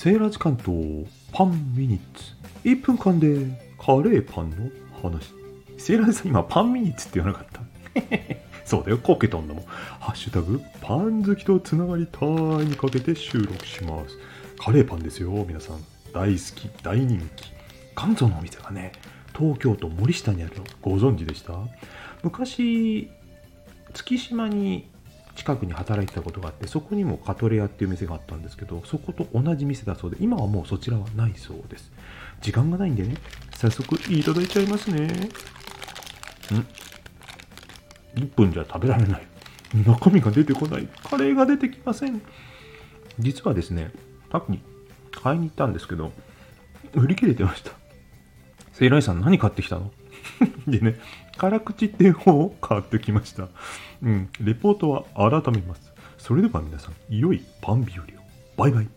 セーラー時間とパンミニッツ。1分間でカレーパンの話。セーラーさん今パンミニッツって言わなかった？そうだよ、こけたんだもん。ハッシュタグ、パン好きとつながりたいにかけて収録します。カレーパンですよ、皆さん。大好き、大人気。関東のお店がね、東京都森下にあるのご存知でした？昔、月島に近くに働いてたことがあって、そこにもカトレアっていう店があったんですけど、そこと同じ店だそうで、今はもうそちらはないそうです。時間がないんでね、早速いただいちゃいますね。ん ?1 分じゃ食べられない。中身が出てこない。カレーが出てきません。実はですね、さっき買いに行ったんですけど、売り切れてました。セイライさん何買ってきたの？でね、辛口っていう方を買ってきました。うん、レポートは改めます。それでは皆さん、良いパン日和を。バイバイ。